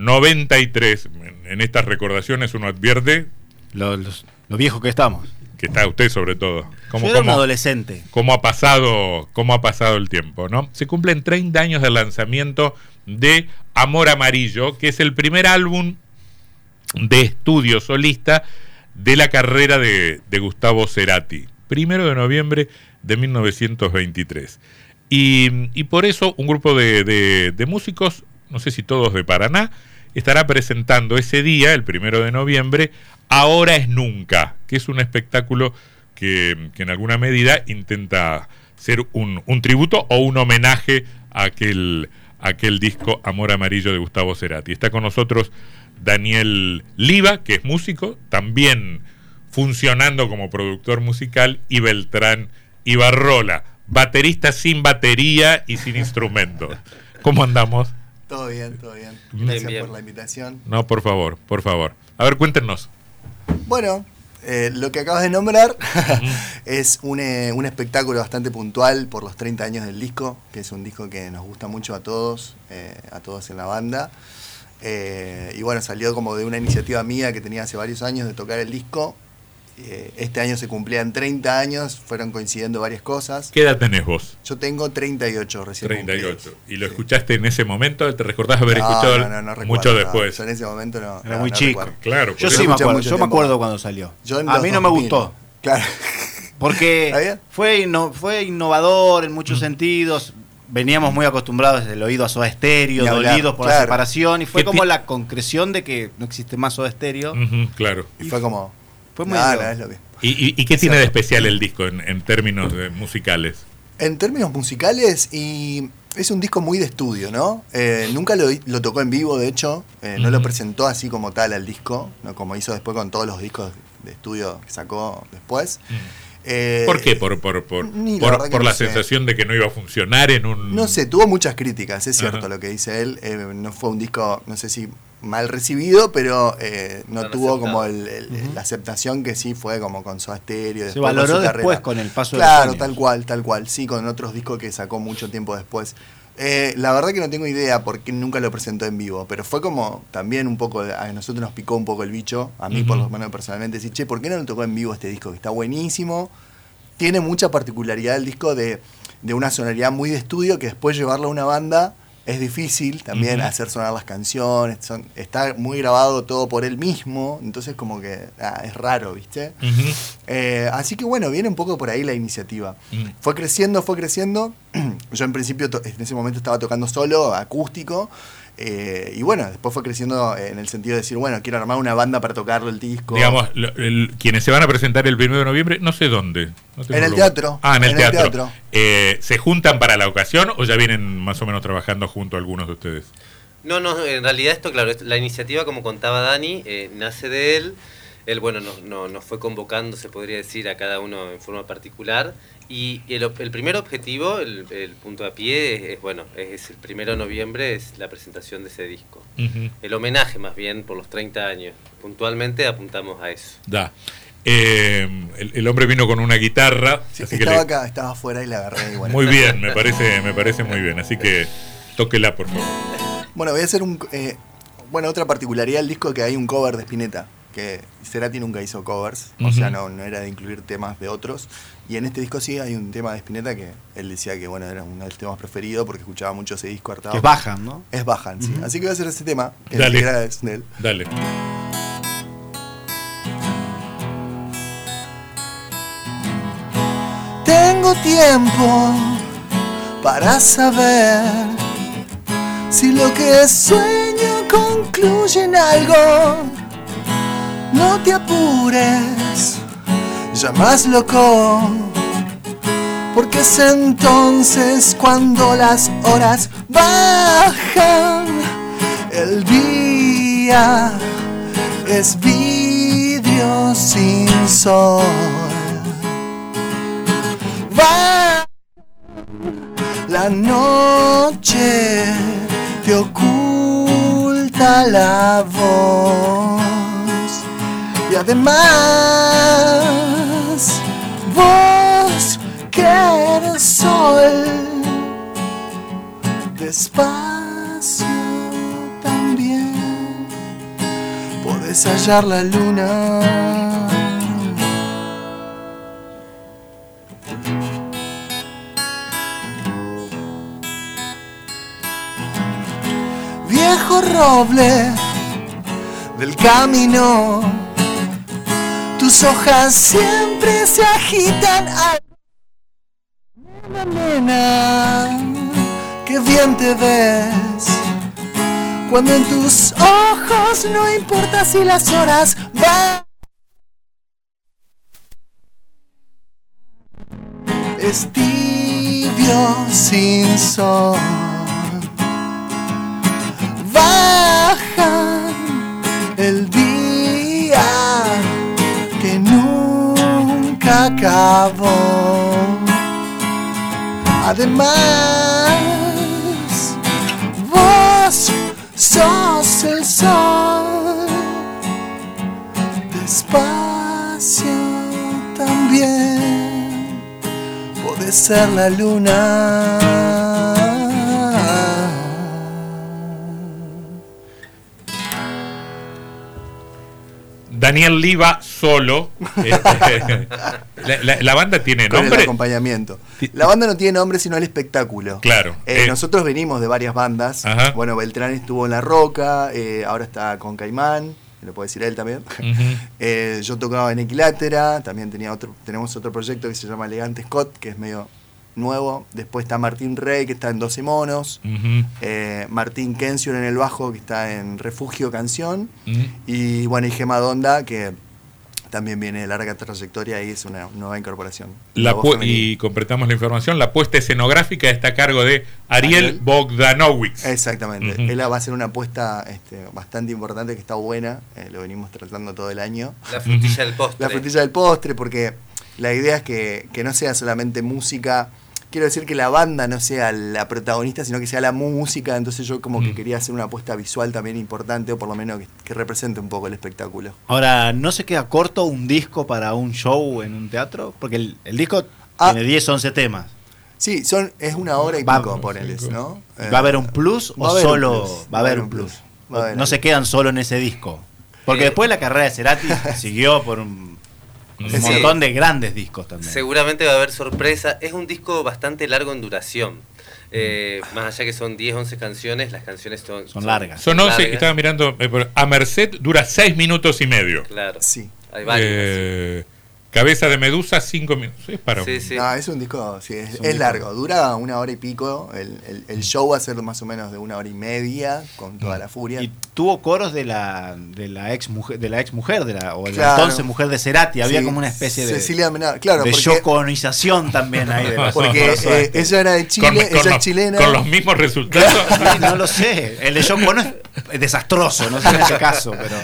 93. En estas recordaciones uno advierte lo, lo viejo que estamos. Que está usted sobre todo. Como, Yo era un adolescente. ¿Cómo ha pasado, cómo ha pasado el tiempo, ¿no? Se cumplen 30 años del lanzamiento de Amor Amarillo, que es el primer álbum de estudio solista de la carrera de, Gustavo Cerati. Primero de noviembre de 1923. Y, por eso un grupo de, músicos, no sé si todos de Paraná, estará presentando ese día, el primero de noviembre, Ahora es Nunca, que es un espectáculo que, en alguna medida intenta ser un, tributo o un homenaje a aquel, aquel disco Amor Amarillo de Gustavo Cerati. Está con nosotros Daniel Liva, que es músico, también funcionando como productor musical, y Beltrán Ibarrola, baterista sin batería y sin instrumentos. ¿Cómo andamos? Todo bien, todo bien. Gracias por la invitación. No, por favor, por favor. A ver, cuéntenos. Bueno, eh, lo que acabas de nombrar es eh, un, espectáculo bastante puntual por los 30 años del disco, que es un disco que nos gusta mucho a todos, eh, a todos en la banda. y bueno, salió como de una iniciativa mía que tenía hace varios años de tocar el disco eh, este año se cumplían 30 años, fueron coincidiendo varias cosas. ¿Qué edad tenés vos? Yo tengo 38 recién. 38. ¿Y lo escuchaste en ese momento? ¿Te recordás haber escuchado mucho después? en ese momento no. Era muy chico. Claro. Yo sí me acuerdo, yo me acuerdo cuando salió. A mí no me gustó. Claro. Porque fue, fue innovador en muchos sentidos. Veníamos muy acostumbrados del oído a Soda Estéreo, dolidos por la separación, y fue como la concreción de que no existe más Soda Estéreo. claro. Y fue como, ¿Y, qué tiene de especial el disco en, términos musicales? En términos musicales, y es un disco muy de estudio, ¿no? Eh, nunca lo, tocó en vivo, de hecho, eh, no lo presentó así como tal al disco, ¿no? como hizo después con todos los discos de estudio que sacó después. Eh, ¿Por qué? ¿Por, por, por, la, sensación de que no iba a funcionar en un...? No sé, tuvo muchas críticas, es cierto lo que dice él. no fue un disco, no sé si mal recibido, pero eh, no, tuvo como la aceptación que sí fue como con su Stereo. Se valoró después con el paso de Claro, tal cual, tal cual. Sí, con otros discos que sacó mucho tiempo después. Eh, la verdad que no tengo idea porque nunca lo presentó en vivo, pero fue como también un poco, a nosotros nos picó un poco el bicho, a mí por lo menos personalmente, decir, che, ¿por qué no lo tocó en vivo este disco? Que está buenísimo, tiene mucha particularidad el disco de, de una sonoridad muy de estudio que después llevarlo a una banda es difícil también hacer sonar las canciones, está muy grabado todo por él mismo, entonces como que ah, es raro, ¿viste? Eh, así que bueno, viene un poco por ahí la iniciativa. Fue creciendo, fue creciendo, yo en principio en ese momento estaba tocando solo, acústico, eh, y bueno, después fue creciendo en el sentido de decir, bueno, quiero armar una banda para tocarlo el disco. Digamos, quienes se van a presentar el 1 de noviembre, no sé dónde. en el teatro. Ah, en el teatro. Eh, ¿Se juntan para la ocasión o ya vienen más o menos trabajando junto algunos de ustedes? No, no, en realidad esto, claro, la iniciativa, como contaba Dani, eh, nace de él. Él, bueno, nos, nos fue convocando, se podría decir, a cada uno en forma particular y el, el, primer objetivo, el, punto a pie, es, bueno, es el primero de noviembre, es la presentación de ese disco. El homenaje más bien por los 30 años. Puntualmente apuntamos a eso. Da. Eh, el, hombre vino con una guitarra. estaba acá, estaba afuera y la agarré. Muy bien, me parece, me parece muy bien. Así que tóquela, por favor. Bueno, voy a hacer un... Eh, bueno, otra particularidad del disco es que hay un cover de Spinetta que Cerati nunca hizo covers, o sea, no, no era de incluir temas de otros. Y en este disco sí hay un tema de Spinetta que él decía que bueno era uno de los temas preferidos porque escuchaba mucho ese disco hartado. es Bajan, ¿no? Es Bajan, sí. Así que voy a hacer ese tema, que Dale. de él. Dale. Tengo tiempo para saber si lo que sueño concluye en algo. No te apures ya más loco. Porque es entonces cuando las horas bajan, el día es vidrio sin sol. Va la noche te oculta la voz y además vos que eres sol, despacio también. puedes hallar la luna. Viejo roble del camino, tus hojas siempre se agitan. Nena, nena, qué bien te ves cuando en tus ojos no importa si las horas van. Es sin sol. Además, vos sos el sol. Despacio también puede ser la luna. Daniel Liva solo. Este, la, banda tiene nombre. el acompañamiento. La banda no tiene nombre, sino el espectáculo. Claro. Eh, eh. Nosotros venimos de varias bandas. Bueno, Beltrán estuvo en La Roca, eh, ahora está con Caimán, lo puede decir él también. yo tocaba en Equilátera, también tenía otro, tenemos otro proyecto que se llama Elegante Scott, que es medio nuevo. Después está Martín Rey, que está en 12 monos. Eh, Martín Kension en el bajo, que está en Refugio Canción. Y bueno, y Gema Donda, que también viene de larga trayectoria y es una nueva incorporación. y completamos la información, la puesta escenográfica está a cargo de Ariel, Bogdanowicz. Exactamente, él va a ser una apuesta este, bastante importante que está buena, eh, lo venimos tratando todo el año. La frutilla del postre. La frutilla del postre, porque la idea es que, que no sea solamente música quiero decir que la banda no sea la protagonista, sino que sea la música. Entonces yo como que mm. quería hacer una apuesta visual también importante, o por lo menos que, represente un poco el espectáculo. Ahora, ¿no se queda corto un disco para un show en un teatro? Porque el, disco ah. tiene 10, 11 temas. Sí, son, es una hora y pico, ponele, ¿no? ¿Va a haber un plus o solo va a haber un plus? no se quedan solo en ese disco. Porque después la carrera de Cerati siguió por un un montón de grandes discos también. Seguramente va a haber sorpresa. Es un disco bastante largo en duración. Eh, más allá que son 10, 11 canciones, las canciones son, son, largas. Son 11, estaba mirando, eh, a Merced dura 6 minutos y medio. Claro. Sí. Hay varios. Eh, Cabeza de Medusa, cinco minutos. Es para sí, sí. No, es un disco, sí, es, largo. Dura una hora y pico. El, show va a ser más o menos de una hora y media, con toda la furia. Y tuvo coros de la, de la ex mujer, de la ex mujer, de la, o de la entonces mujer de Cerati. Había como una especie de. Cecilia claro. De yoconización también ahí. De porque eh, ella era de Chile, ella es chilena. Con los mismos resultados. no lo sé. El de Yoko es desastroso, no sé en ese caso, pero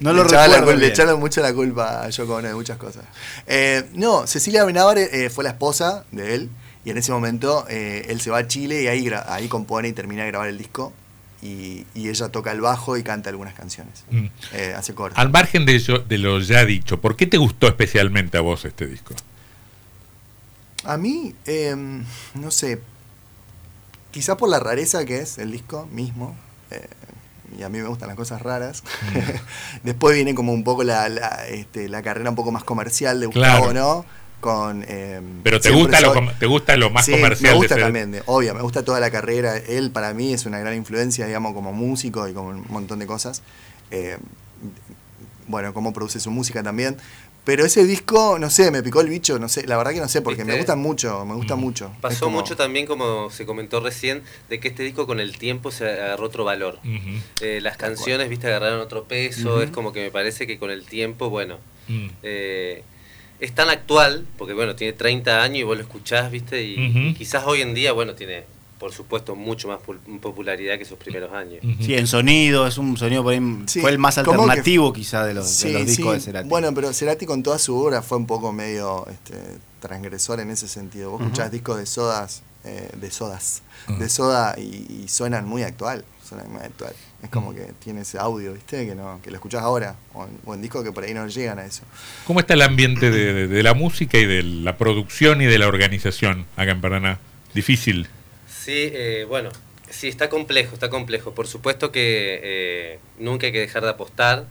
no lo recuerdo. le echaron mucho la culpa a Yoko de muchas cosas. Eh, no, Cecilia Benavar eh, fue la esposa de él y en ese momento eh, él se va a Chile y ahí, ahí compone y termina de grabar el disco. Y, ella toca el bajo y canta algunas canciones. Mm. hace coro. Al margen de, eso, de lo ya dicho, ¿por qué te gustó especialmente a vos este disco? A mí, em, no sé, quizás por la rareza que es el disco mismo y a mí me gustan las cosas raras. Mm. Después viene como un poco la, este, la, carrera un poco más comercial de Gustavo, ¿no? Con, em, Pero te gusta, lo, te gusta lo más comercial. Me gusta también, obvio, me gusta toda la carrera. Él para mí es una gran influencia, digamos, como músico y como un montón de cosas. Eh, bueno, cómo produce su música también. Pero ese disco, no sé, me picó el bicho, no sé, la verdad que no sé, porque me gusta mucho, me gusta mm. mucho. Pasó mucho también, como se comentó recién, de que este disco con el tiempo se agarró otro valor. Eh, las canciones, viste, agarraron otro peso, es como que me parece que con el tiempo, bueno, mm. eh, es tan actual, porque bueno, tiene 30 años y vos lo escuchás, viste, y quizás hoy en día, bueno, tiene por supuesto, mucho más popularidad que sus primeros años. Sí, en sonido, es un sonido fue el más alternativo quizá de los, discos de Cerati. Bueno, pero Cerati con toda su obra fue un poco medio este, transgresor en ese sentido. Vos escuchás discos de sodas, eh, de sodas, de soda y, suenan muy actual, suenan muy actual. Es como que tiene ese audio, ¿viste? Que, no, que lo escuchás ahora, o en, discos que por ahí no llegan a eso. ¿Cómo está el ambiente de, de la música y de la producción y de la organización acá en Paraná? Difícil. Sí, eh, bueno, sí, está complejo, está complejo. Por supuesto que eh, nunca hay que dejar de apostar.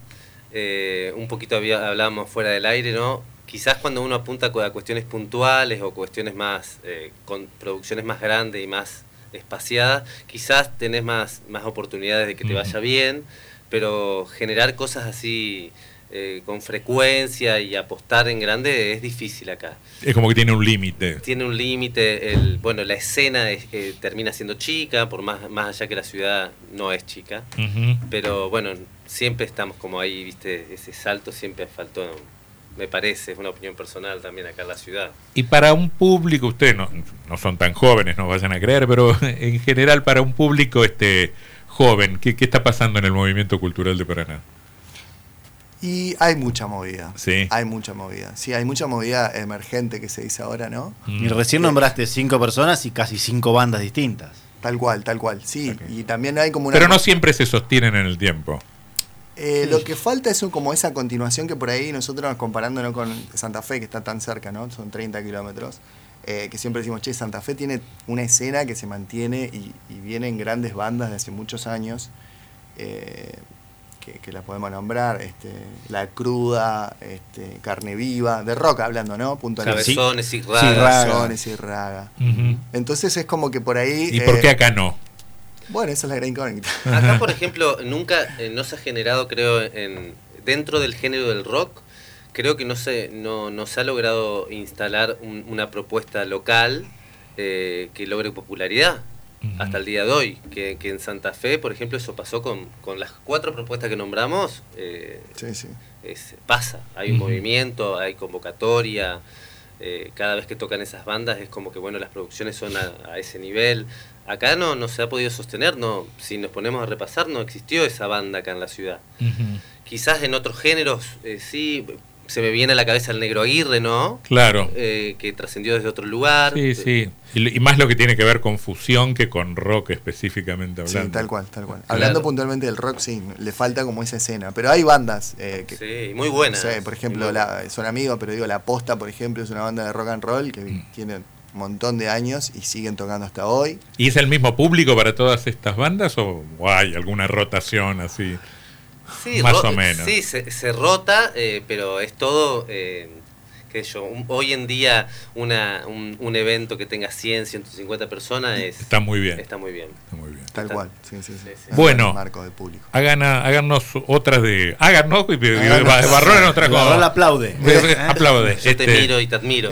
eh, un poquito había, hablábamos fuera del aire, ¿no? Quizás cuando uno apunta a cuestiones puntuales o cuestiones más, eh, con producciones más grandes y más espaciadas, quizás tenés más, más oportunidades de que te vaya bien, pero generar cosas así eh, con frecuencia y apostar en grande es difícil acá. Es como que tiene un límite. Tiene un límite, bueno, la escena es, termina siendo chica, por más, más allá que la ciudad no es chica, pero bueno, siempre estamos como ahí, viste, ese salto siempre faltó me parece, es una opinión personal también acá en la ciudad. Y para un público, ustedes no, no son tan jóvenes, no vayan a creer, pero en general para un público este joven, ¿qué, qué está pasando en el movimiento cultural de Paraná? Y hay mucha movida. Sí. Hay mucha movida. Sí, hay mucha movida emergente que se dice ahora, ¿no? Y recién nombraste cinco personas y casi cinco bandas distintas. Tal cual, tal cual. Sí, y también hay como una... Pero no siempre se sostienen en el tiempo. Eh, lo que falta es como esa continuación que por ahí nosotros comparándonos con Santa Fe, que está tan cerca, ¿no? Son 30 kilómetros. Eh, que siempre decimos, che, Santa Fe tiene una escena que se mantiene y, vienen grandes bandas de hace muchos años. Eh, que, la podemos nombrar, este, La Cruda, este, Carne Viva, de rock hablando, ¿no? Cabezones y Raga. Cabezones y Raga. Entonces es como que por ahí... ¿Y por qué acá no? Bueno, esa es la gran incógnita. Acá, por ejemplo, nunca eh, no se ha generado, creo, en, dentro del género del rock, creo que no se, no, no se ha logrado instalar una propuesta local eh, que logre popularidad hasta el día de hoy. Que, en Santa Fe, por ejemplo, eso pasó con, con las cuatro propuestas que nombramos. Eh, sí, sí. pasa, hay un movimiento, hay convocatoria. cada vez que tocan esas bandas es como que bueno las producciones son a ese nivel acá no, no se ha podido sostener, no, si nos ponemos a repasar, no existió esa banda acá en la ciudad. Quizás en otros géneros eh, sí, se me viene a la cabeza el Negro Aguirre, ¿no? Claro. Eh, que trascendió desde otro lugar. Sí, sí. Y, más lo que tiene que ver con fusión que con rock específicamente hablando. Sí, tal cual, tal cual. Hablando puntualmente del rock, sí, le falta como esa escena. Pero hay bandas eh, que... Sí, muy buenas. por ejemplo, son amigos, pero digo, La Posta, por ejemplo, es una banda de rock and roll que mm. tiene montón de años y siguen tocando hasta hoy. ¿Y es el mismo público para todas estas bandas o, hay alguna rotación así? Sí, más o menos. Sí, se, rota, eh, pero es todo... Eh, hoy en día una, un, evento que tenga 100, 150 personas es, está muy bien. Está muy bien. Tal cual, sí, sí, Bueno, marco de público. Hagan, háganos otras de... Háganos y, Barrón otra cosa. aplaude. aplaude. Yo te este, miro y te admiro.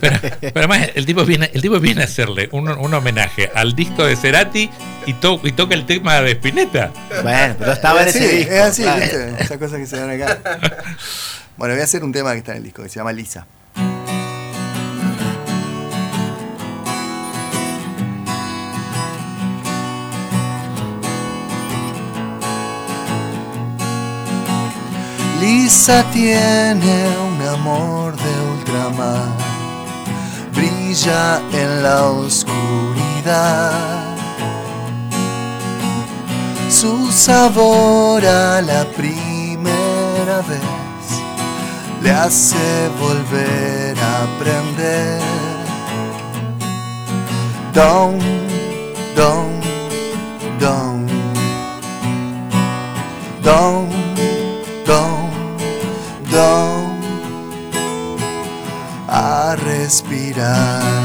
pero, además el tipo viene, el tipo viene a hacerle un, un homenaje al disco de Cerati y, to, y toca el tema de Spinetta. Bueno, pero estaba en ese disco. Es así, ¿viste? Esas cosas que se dan acá. Bueno, voy a hacer un tema que está en el disco, que se llama Lisa. Lisa tiene un amor de ultramar, brilla en la oscuridad. Su sabor a la primera vez le hace volver a aprender. Don, don, don, don, don, don, a respirar.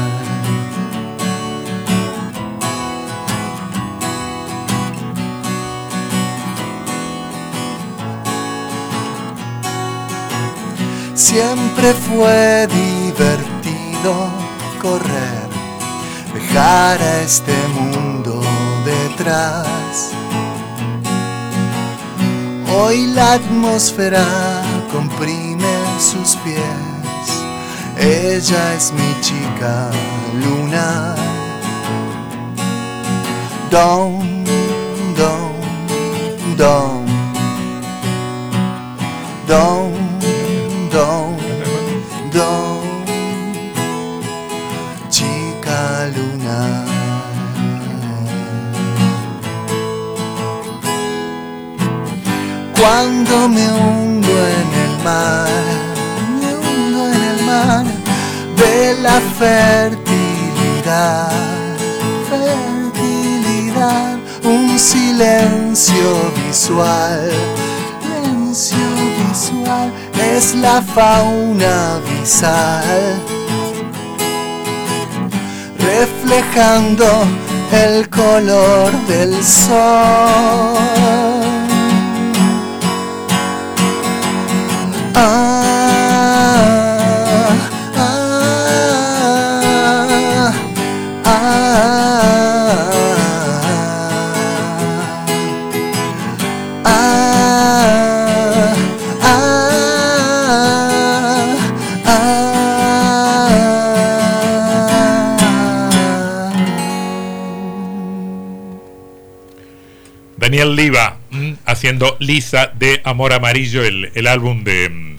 Siempre fue divertido correr, dejar a este mundo detrás. Hoy la atmósfera comprime sus pies, ella es mi chica luna. Don, don, don, don. Don, chica luna. Cuando me hundo en el mar, me hundo en el mar de la fertilidad, fertilidad, un silencio visual visual es la fauna visal, reflejando el color del sol. Ah, Daniel Liva mm, haciendo Lisa de Amor Amarillo, el, álbum de,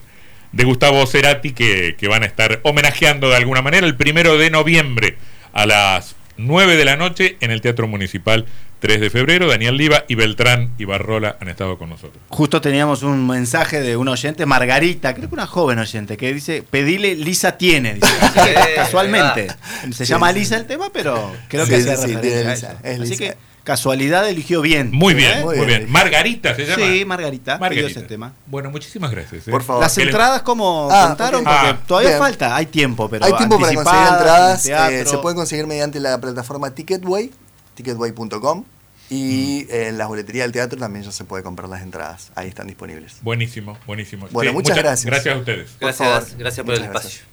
de, Gustavo Cerati que, que, van a estar homenajeando de alguna manera el primero de noviembre a las 9 de la noche en el Teatro Municipal 3 de febrero. Daniel Liva y Beltrán y Barrola han estado con nosotros. Justo teníamos un mensaje de un oyente, Margarita, creo que una joven oyente, que dice, pedile Lisa tiene. casualmente. Se llama Lisa el tema, pero creo que sí, sí, Así que casualidad eligió bien. Muy bien, ¿Eh? muy, bien. Margarita se llama. Sí, Margarita. Margarita. Ese tema. Bueno, muchísimas gracias. ¿eh? Por favor. Las entradas, ¿cómo ah, contaron? Porque ah, todavía falta, hay tiempo, pero. Hay tiempo para conseguir entradas. Eh, se pueden conseguir mediante la plataforma Ticketway, ticketway.com. Y mm. en la boletería del teatro también ya se puede comprar las entradas. Ahí están disponibles. Buenísimo, buenísimo. Bueno, muchas, gracias. Gracias a ustedes. Gracias, gracias por el espacio.